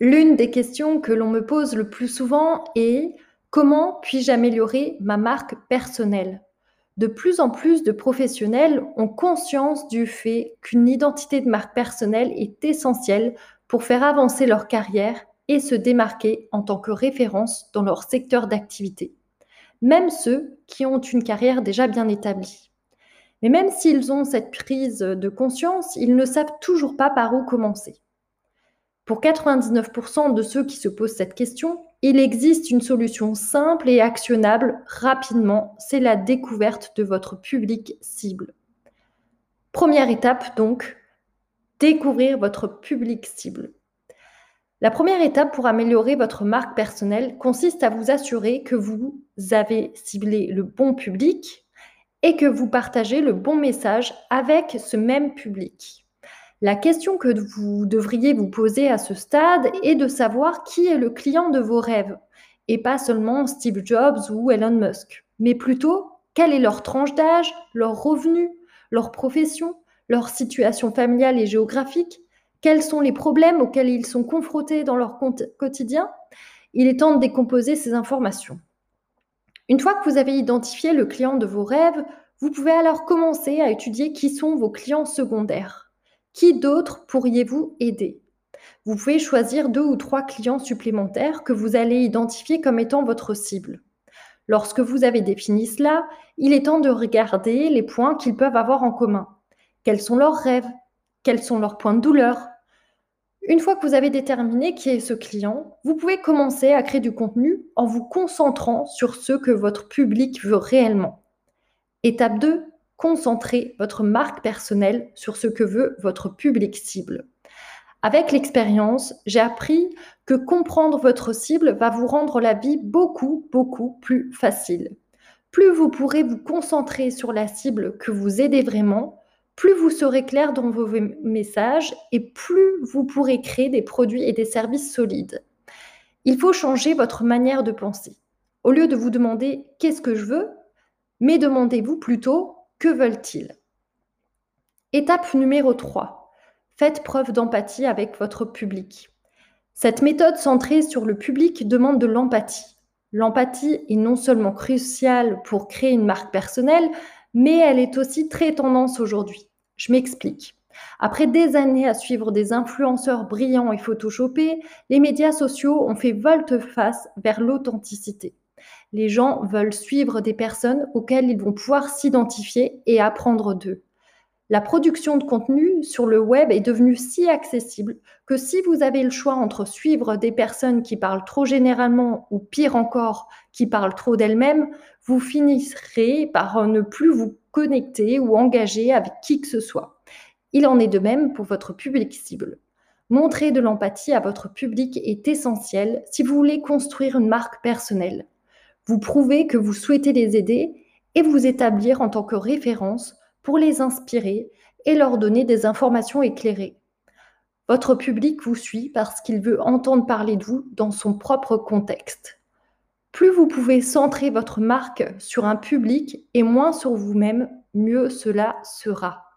L'une des questions que l'on me pose le plus souvent est comment puis-je améliorer ma marque personnelle? De plus en plus de professionnels ont conscience du fait qu'une identité de marque personnelle est essentielle pour faire avancer leur carrière et se démarquer en tant que référence dans leur secteur d'activité, même ceux qui ont une carrière déjà bien établie. Mais même s'ils ont cette prise de conscience, ils ne savent toujours pas par où commencer. Pour 99% de ceux qui se posent cette question, il existe une solution simple et actionnable rapidement, c'est la découverte de votre public cible. Première étape donc, découvrir votre public cible. La première étape pour améliorer votre marque personnelle consiste à vous assurer que vous avez ciblé le bon public et que vous partagez le bon message avec ce même public. La question que vous devriez vous poser à ce stade est de savoir qui est le client de vos rêves, et pas seulement Steve Jobs ou Elon Musk, mais plutôt quelle est leur tranche d'âge, leur revenu, leur profession, leur situation familiale et géographique, quels sont les problèmes auxquels ils sont confrontés dans leur quotidien. Il est temps de décomposer ces informations. Une fois que vous avez identifié le client de vos rêves, vous pouvez alors commencer à étudier qui sont vos clients secondaires. Qui d'autres pourriez-vous aider? Vous pouvez choisir deux ou trois clients supplémentaires que vous allez identifier comme étant votre cible. Lorsque vous avez défini cela, il est temps de regarder les points qu'ils peuvent avoir en commun. Quels sont leurs rêves? Quels sont leurs points de douleur? Une fois que vous avez déterminé qui est ce client, vous pouvez commencer à créer du contenu en vous concentrant sur ce que votre public veut réellement. Étape 2, concentrez votre marque personnelle sur ce que veut votre public cible. Avec l'expérience, j'ai appris que comprendre votre cible va vous rendre la vie beaucoup, beaucoup plus facile. Plus vous pourrez vous concentrer sur la cible que vous aidez vraiment, plus vous serez clair dans vos messages et plus vous pourrez créer des produits et des services solides. Il faut changer votre manière de penser. Au lieu de vous demander qu'est-ce que je veux, mais demandez-vous plutôt que veulent-ils? Étape numéro 3. Faites preuve d'empathie avec votre public. Cette méthode centrée sur le public demande de l'empathie. L'empathie est non seulement cruciale pour créer une marque personnelle, mais elle est aussi très tendance aujourd'hui. Je m'explique. Après des années à suivre des influenceurs brillants et photoshopés, les médias sociaux ont fait volte-face vers l'authenticité. Les gens veulent suivre des personnes auxquelles ils vont pouvoir s'identifier et apprendre d'eux. La production de contenu sur le web est devenue si accessible que si vous avez le choix entre suivre des personnes qui parlent trop généralement ou pire encore, qui parlent trop d'elles-mêmes, vous finirez par ne plus vous connecter ou engager avec qui que ce soit. Il en est de même pour votre public cible. Montrer de l'empathie à votre public est essentiel si vous voulez construire une marque personnelle. Vous prouvez que vous souhaitez les aider et vous établir en tant que référence pour les inspirer et leur donner des informations éclairées. Votre public vous suit parce qu'il veut entendre parler de vous dans son propre contexte. Plus vous pouvez centrer votre marque sur un public et moins sur vous-même, mieux cela sera.